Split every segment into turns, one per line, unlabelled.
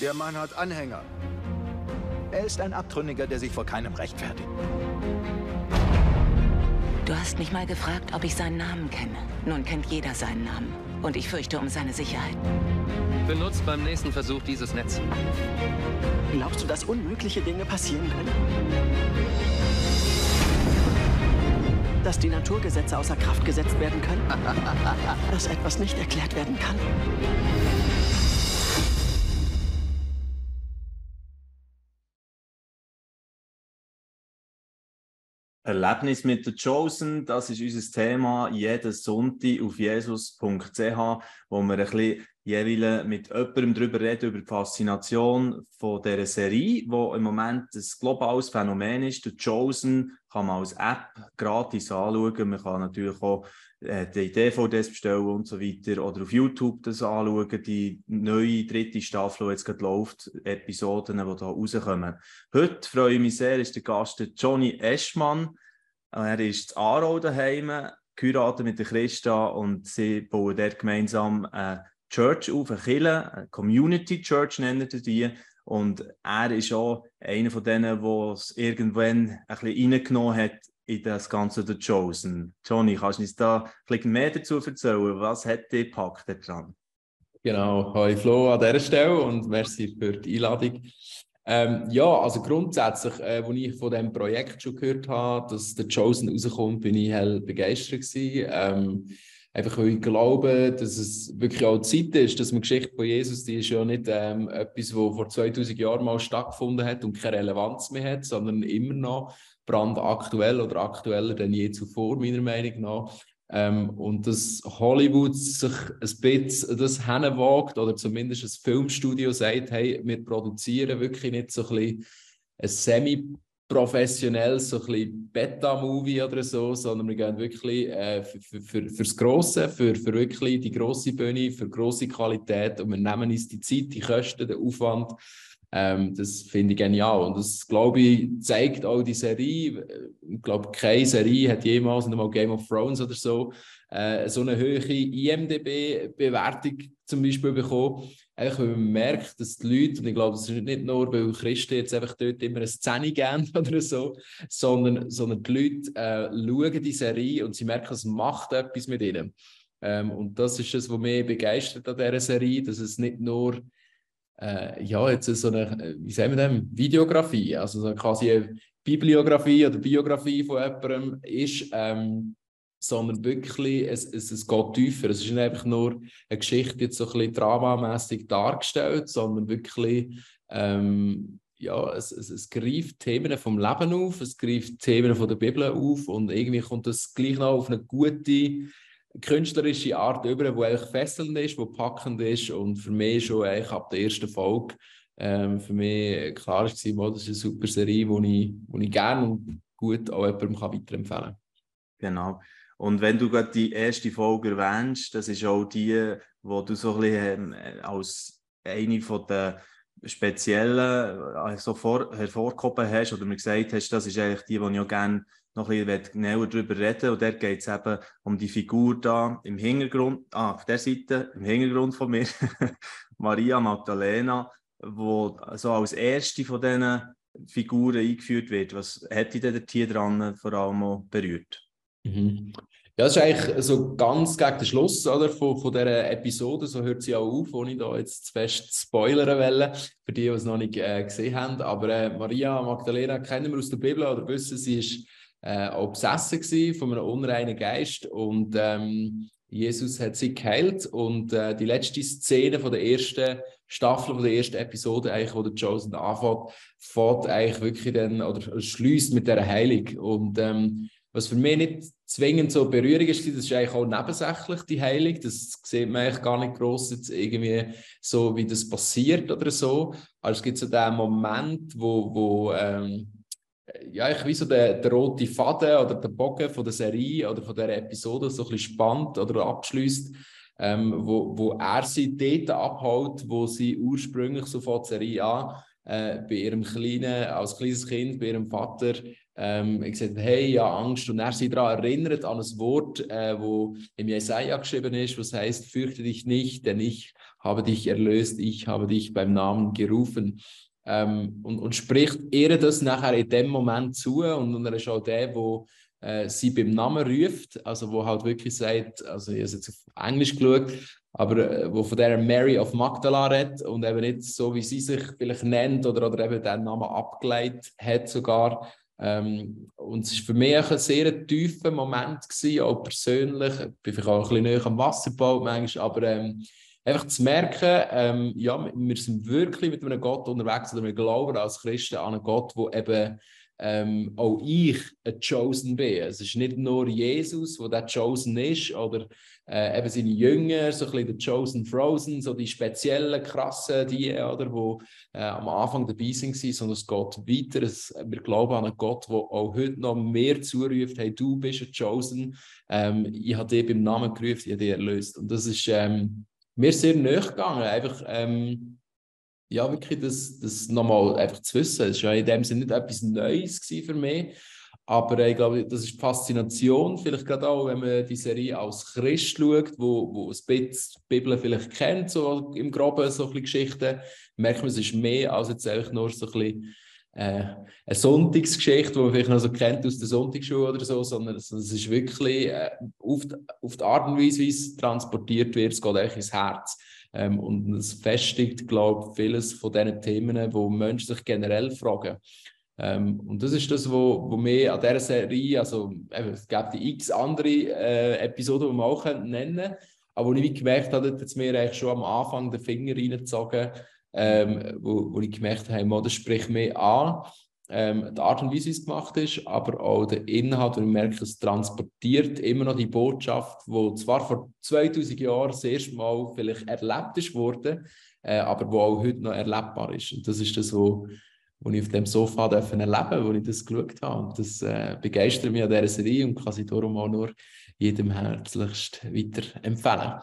Der Mann hat Anhänger. Er ist ein Abtrünniger, der sich vor keinem rechtfertigt.
Du hast mich mal gefragt, ob ich seinen Namen kenne. Nun kennt jeder seinen Namen. Und ich fürchte um seine Sicherheit.
Benutzt beim nächsten Versuch dieses Netz.
Glaubst du, dass unmögliche Dinge passieren können? Dass die Naturgesetze außer Kraft gesetzt werden können? Dass etwas nicht erklärt werden kann?
Erlebnis mit der Chosen, das ist unser Thema jeden Sonntag auf jesus.ch, wo wir ein bisschen jeweils mit jemandem darüber reden, über die Faszination von dieser Serie, die im Moment ein globales Phänomen ist. Der Chosen kann man als App gratis anschauen. Man kann natürlich auch äh, die DVDs bestellen und so weiter oder auf YouTube das anschauen, die neue dritte Staffel, die jetzt gerade läuft, Episoden, die da rauskommen. Heute freue ich mich sehr, ist der Gast Johnny Eschmann. Er ist in Aarau daheim, geheiratet mit Christa und sie bauen dort gemeinsam eine Church auf, eine Kirche, eine Community Church nennen sie die. Und er ist auch einer von denen, der es irgendwann ein bisschen reingenommen hat in das Ganze The Chosen. Johnny, kannst du uns da ein bisschen mehr dazu erzählen? Was hat dich gepackt daran?
Genau, hi Flo an dieser Stelle und merci für die Einladung. Ähm, ja, also grundsätzlich, äh, als ich von diesem Projekt schon gehört habe, dass The Chosen rauskommt, bin ich hell begeistert gewesen. Ähm, einfach weil ich glaube, dass es wirklich auch Zeit ist, dass man Geschichte von Jesus, die ist ja nicht ähm, etwas, das vor 2000 Jahren mal stattgefunden hat und keine Relevanz mehr hat, sondern immer noch brandaktuell oder aktueller denn je zuvor, meiner Meinung nach. Ähm, und dass Hollywood sich ein bisschen das hinwagt oder zumindest ein Filmstudio sagt, hey, wir produzieren wirklich nicht so ein bisschen ein semi professionell so ein bisschen Beta-Movie oder so, sondern wir gehen wirklich äh, für, für, für, fürs Grosse, für, für wirklich die grosse Bühne, für grosse Qualität und wir nehmen uns die Zeit, die Kosten, den Aufwand ähm, das finde ich genial. Und das, glaube ich, zeigt auch die Serie. Ich glaube, keine Serie hat jemals, nicht mal Game of Thrones oder so, äh, so eine hohe IMDB-Bewertung zum Beispiel bekommen. Einfach, weil man merkt, dass die Leute, und ich glaube, das ist nicht nur, weil Christen jetzt einfach dort immer eine Szene geben oder so, sondern, sondern die Leute äh, schauen die Serie und sie merken, es macht etwas mit ihnen. Ähm, und das ist es, was mich begeistert an dieser Serie, dass es nicht nur äh, ja, jetzt so eine, wie sagen wir das, Videografie, also so quasi eine Bibliografie oder Biografie von jemandem ist, ähm, sondern wirklich, es, es, es geht tiefer. Es ist nicht einfach nur eine Geschichte jetzt so ein bisschen dramamäßig dargestellt, sondern wirklich, ähm, ja, es, es, es greift Themen vom Leben auf, es greift Themen von der Bibel auf und irgendwie kommt das gleich noch auf eine gute künstlerische Art über, die eigentlich fesselnd ist, die packend ist und für mich schon eigentlich ab der ersten Folge ähm, für mich klar war, das ist eine super Serie, die ich, ich gerne und gut auch jemandem kann weiterempfehlen kann.
Genau. Und wenn du gerade die erste Folge erwähnst, das ist auch die, wo du so ein bisschen ähm, als eine von den speziellen also hervorgehoben hast oder mir gesagt hast, das ist eigentlich die, die ich auch gerne noch ein bisschen genauer darüber reden. Und dort geht es eben um die Figur da im Hintergrund, ah, auf der Seite, im Hintergrund von mir, Maria Magdalena, wo so als erste von diesen Figuren eingeführt wird. Was hat dich denn hier dran vor allem berührt?
Mhm. Ja, das ist eigentlich so ganz gegen den Schluss oder, von, von dieser Episode. So hört sie auch auf, ohne ich da jetzt zu fest spoilern will, für die, die es noch nicht äh, gesehen haben. Aber äh, Maria Magdalena kennen wir aus der Bibel oder wissen, sie ist äh, obsessen von einem unreinen Geist und ähm, Jesus hat sie geheilt und äh, die letzte Szene von der ersten Staffel, von der ersten Episode, eigentlich, wo der Chosen anfängt, fährt eigentlich wirklich dann, oder schließt mit der Heilung und ähm, was für mich nicht zwingend so Berührung ist, das ist eigentlich auch nebensächlich, die Heilung. Das sieht man eigentlich gar nicht groß jetzt irgendwie so, wie das passiert oder so. Aber es gibt so den Moment, wo, wo ähm, ja, ich wie so der, der rote Faden oder der Bogen von der Serie oder von der Episode so ein spannt oder abschließt, ähm, wo, wo er sie dort abhält, wo sie ursprünglich so von der Serie an äh, bei ihrem kleinen, als kleines Kind, bei ihrem Vater ähm, gesagt, hey, ja, Angst. Und er sich daran erinnert an ein Wort, äh, wo im Jesaja geschrieben ist, was heißt, fürchte dich nicht, denn ich habe dich erlöst, ich habe dich beim Namen gerufen. Ähm, und, und spricht ihr das nachher in dem Moment zu und, und er ist auch der, wo äh, sie beim Namen ruft, also wo halt wirklich sagt, also ich habe jetzt auf Englisch geschaut, aber äh, wo von der Mary of Magdala redet und eben nicht so, wie sie sich vielleicht nennt oder, oder eben den Namen abgeleitet hat sogar. Ähm, und es war für mich ein sehr tiefer Moment, gewesen, auch persönlich. Ich bin vielleicht auch ein bisschen näher am Wasserbau manchmal, aber ähm, einfach zu merken, ähm, ja, wir sind wirklich mit einem Gott unterwegs oder wir glauben als Christen an einen Gott, der eben ähm, auch ich ein Chosen bin. Es ist nicht nur Jesus, der der Chosen ist, oder äh, eben seine Jünger, so ein bisschen der Chosen Frozen, so die speziellen, krassen, die, oder, wo äh, am Anfang dabei sind, sondern es geht weiter. Wir glauben an einen Gott, der auch heute noch mehr zuruft, hey, du bist ein Chosen, ähm, ich habe dich beim Namen gerufen, ich habe dich erlöst. Und das ist ähm, mir sehr nahe gegangen, einfach ähm, ja, wirklich das, das nochmal einfach zu wissen. Es war ja in dem Sinne nicht etwas Neues für mich, aber äh, ich glaube, das ist die Faszination, vielleicht gerade auch, wenn man die Serie als Christ schaut, wo, wo ein bisschen die Bibel vielleicht kennt, so im Groben, so ein bisschen Geschichten, merkt man, es ist mehr als jetzt einfach nur so ein bisschen äh, eine Sonntagsgeschichte, die man vielleicht noch so kennt aus der Sonntagsschule oder so, sondern es, ist wirklich äh, auf, die, auf die Art und Weise, wie es transportiert wird, es geht eigentlich ins Herz. Ähm, und es festigt, glaube ich, vieles von diesen Themen, wo Menschen sich generell fragen. Ähm, und das ist das, wo, wo mir an dieser Serie, also eben, es gibt die x andere äh, Episoden, die man auch nennen können, aber wo ich gemerkt habe, dass mir eigentlich schon am Anfang den Finger reingezogen, ähm, wo, wo ich gemerkt habe, das spricht mir an, ähm, die Art und Weise, wie es gemacht ist, aber auch der Inhalt, und ich merke, es transportiert immer noch die Botschaft, die zwar vor 2000 Jahren das erste Mal vielleicht erlebt ist äh, aber wo auch heute noch erlebbar ist. Und das ist das, wo ich auf dem Sofa dürfen erleben wo ich das geschaut habe. Und das äh, begeistert mich an dieser Serie und kann sie darum auch nur jedem herzlichst weiterempfehlen.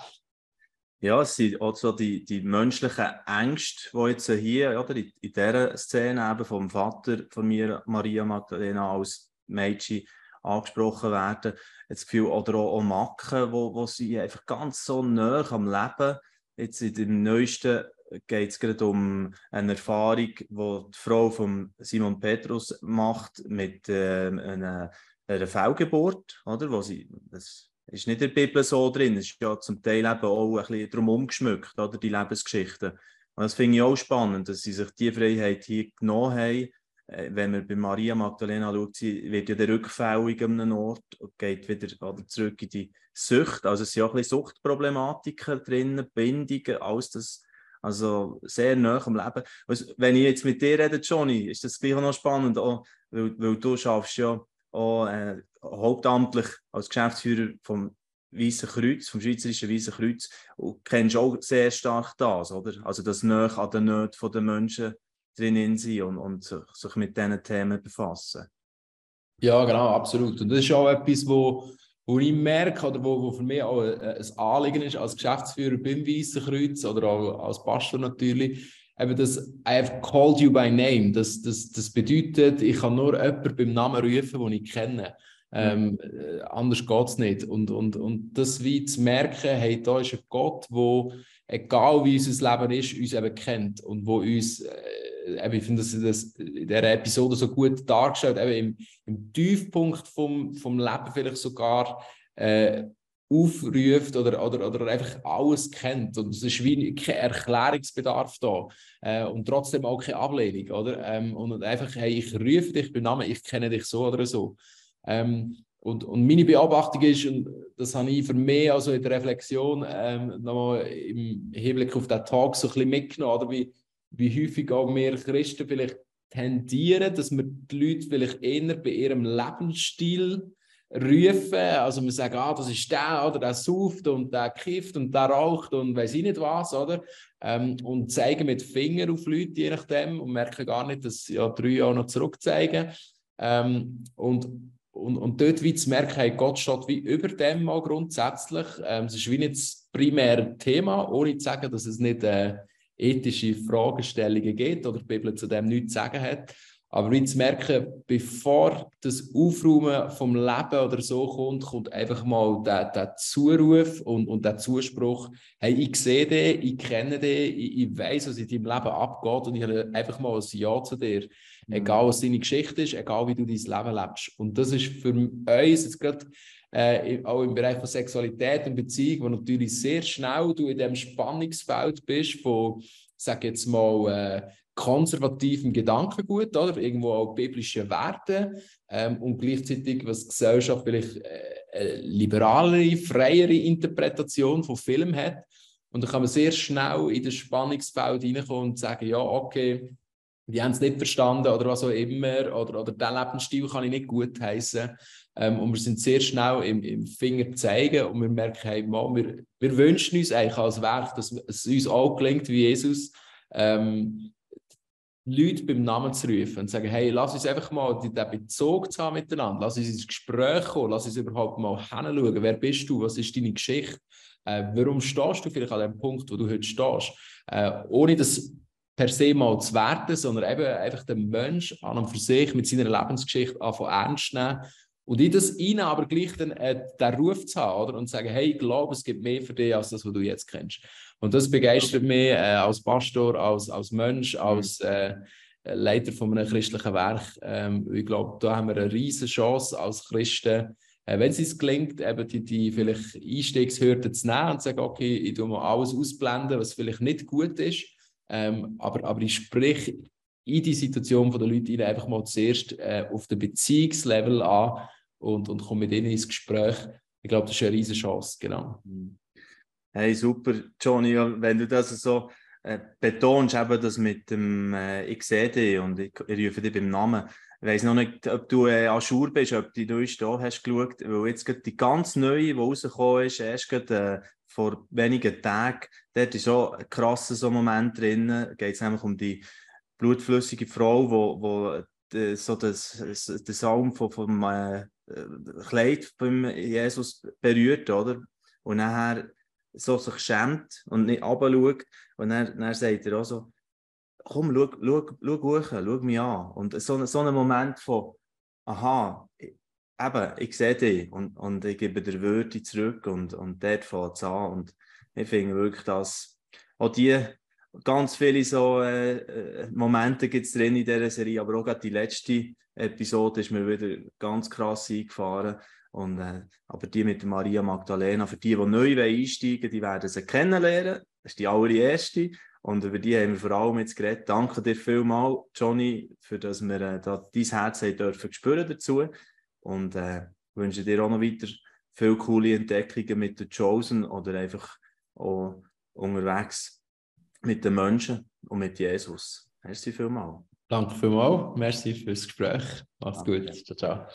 Ja, es sind auch so die, die menschlichen Ängste, die jetzt hier oder in, in dieser Szene eben vom Vater von mir, Maria Magdalena, als Mädchen angesprochen werden. Das Gefühl, oder auch, auch Macken, wo, wo sie einfach ganz so nah am Leben, jetzt in dem neuesten geht es gerade um eine Erfahrung, die die Frau von Simon Petrus macht mit äh, einer, einer Fehlgeburt, oder? Wo sie, das ist nicht in der Bibel so drin, es ist ja zum Teil eben auch ein bisschen drum geschmückt, oder? Die Lebensgeschichten. Und das finde ich auch spannend, dass sie sich diese Freiheit hier genommen haben. Äh, wenn man bei Maria Magdalena schaut, sie wird ja der rückfällig an einem Ort und geht wieder oder zurück in die Sucht. Also es sind auch ein bisschen Suchtproblematiken drin, Bindungen, alles das also sehr nah am Leben. Also, wenn ich jetzt mit dir rede, Johnny, ist das gleich auch noch spannend, auch, weil, weil du schaffst ja auch äh, hauptamtlich als Geschäftsführer vom Weißen Kreuz, vom Schweizerischen Weißen Kreuz, und kennst auch sehr stark das, oder? Also das Nähe an den Nöten der Menschen drinnen sein und, und sich mit diesen Themen befassen.
Ja, genau, absolut. Und das ist auch etwas, wo wo ich merke oder wo, wo für mich auch ein, ein Anliegen ist als Geschäftsführer beim Weißen Kreuz oder auch als Pastor natürlich, eben das I have called you by name. Das, das, das bedeutet, ich kann nur jemanden beim Namen rufen, den ich kenne. Ähm, äh, anders geht es nicht. Und, und, und das wie zu merken, hey, da ist ein Gott, der, egal wie unser Leben ist, uns eben kennt und wo uns äh, eben, ich finde, das, das in dieser Episode so gut dargestellt, eben im, im Tiefpunkt vom, vom Leben vielleicht sogar äh, aufruft oder, oder, oder einfach alles kennt. Und es ist wie kein Erklärungsbedarf da äh, und trotzdem auch keine Ablehnung. Oder? Ähm, und einfach, hey, ich rufe dich beim Namen, ich kenne dich so oder so. Ähm, und, und meine Beobachtung ist, und das habe ich für mich also in der Reflexion ähm, nochmal im Hinblick auf den Tag so ein bisschen mitgenommen, oder wie, wie häufig auch wir Christen vielleicht tendieren, dass wir die Leute vielleicht eher bei ihrem Lebensstil rufen. Also wir sagen, ah, das ist der, oder der sauft und der kifft und der raucht und weiß ich nicht was, oder? Ähm, und zeigen mit Finger auf Leute, je nachdem, und merken gar nicht, dass ja drei auch noch zurückzeigen. Ähm, und, und, und dort wie zu merken, hey, Gott steht wie über dem mal grundsätzlich. Ähm, es ist wie nicht das primäre Thema, ohne zu sagen, dass es nicht äh, ethische Fragestellungen gibt oder die Bibel zu dem nichts zu sagen hat. Aber wie zu merken, bevor das Aufräumen vom Leben oder so kommt, kommt einfach mal der, der Zuruf und, und der Zuspruch, hey, ich sehe dich, ich kenne dich, ich, ich weiß, was in deinem Leben abgeht und ich habe einfach mal ein Ja zu dir. Mhm. Egal, was deine Geschichte ist, egal, wie du dein Leben lebst. Und das ist für uns jetzt gerade äh, auch im Bereich von Sexualität und Beziehung, wo natürlich sehr schnell du in dem Spannungsfeld bist von, sag jetzt mal, äh, konservativem Gedankengut, oder? Irgendwo auch biblische Werte ähm, und gleichzeitig, was die Gesellschaft vielleicht äh, eine liberalere, freiere Interpretation von Film hat. Und dann kann man sehr schnell in das Spannungsfeld reinkommen und sagen, ja, okay, die haben es nicht verstanden oder was auch immer, oder, oder diesen Lebensstil kann ich nicht gut heißen. Ähm, und wir sind sehr schnell im, im Finger zeigen und wir merken, hey, Mann, wir, wir wünschen uns eigentlich als Werk, dass es uns auch gelingt wie Jesus, ähm, Leute beim Namen zu rufen und zu sagen, hey, lass uns einfach mal den Bezug zu haben miteinander, lass uns ins Gespräch kommen, lass uns überhaupt mal hinschauen, wer bist du, was ist deine Geschichte, äh, warum stehst du vielleicht an dem Punkt, wo du heute stehst, äh, ohne das per se mal zu werten, sondern eben einfach den Mensch an und für sich mit seiner Lebensgeschichte anfangen ernst nehmen und in das rein aber gleich dann äh, den Ruf zu haben oder? und zu sagen, hey, ich glaube, es gibt mehr für dich als das, was du jetzt kennst. Und das begeistert mich äh, als Pastor, als, als Mensch, mhm. als äh, Leiter von einem christlichen Werk. Ähm, ich glaube, da haben wir eine riesige Chance als Christen, äh, wenn es uns gelingt, eben die, die vielleicht Einstiegshürden zu nehmen und zu sagen, okay, ich tue mal alles ausblenden, was vielleicht nicht gut ist, ähm, aber, aber ich spreche in die Situation der Leute einfach mal zuerst äh, auf dem Beziehungslevel an und, und komme mit ihnen ins Gespräch. Ich glaube, das ist eine riesige Chance, genau. Mhm.
Hey, super, Johnny, wenn du das so äh, betonst, eben das mit dem äh, Ich sehe dich und ich, ich rufe dich beim Namen. Ich weiß noch nicht, ob du äh, an Schur bist, ob du neueste da hast geschaut, weil jetzt gerade die ganz neue, die rausgekommen ist, erst gerade, äh, vor wenigen Tagen, dort ist so ein krasser so Moment drin, Da geht es nämlich um die blutflüssige Frau, wo, wo de, so das, das, den Saum vom, vom äh, Kleid von Jesus berührt, oder? Und nachher so sich schämt und nicht runterschaut. Und dann, dann sagt er auch so, komm, schau, schau, schau schau mich an. Und so, so ein Moment von, aha, eben, ich sehe dich und, und ich gebe dir Würde zurück und, und dort fängt es an. Und ich finde wirklich, dass auch die ganz viele so äh, äh Momente gibt es drin in dieser Serie, aber auch die letzte Episode ist mir wieder ganz krass eingefahren. Und, äh, aber die mit Maria Magdalena, für die, die neu einsteigen die werden sie kennenlernen. Das ist die allererste. Und über die haben wir vor allem jetzt geredet. Danke dir vielmals, Johnny, für dass wir äh, da dein Herz haben dürfen spüren dazu. Und äh, wünsche dir auch noch weiter viele coole Entdeckungen mit der Chosen oder einfach auch unterwegs mit den Menschen und mit Jesus. Merci vielmals.
Danke vielmals. Merci fürs Gespräch. Mach's gut. Ciao, ciao.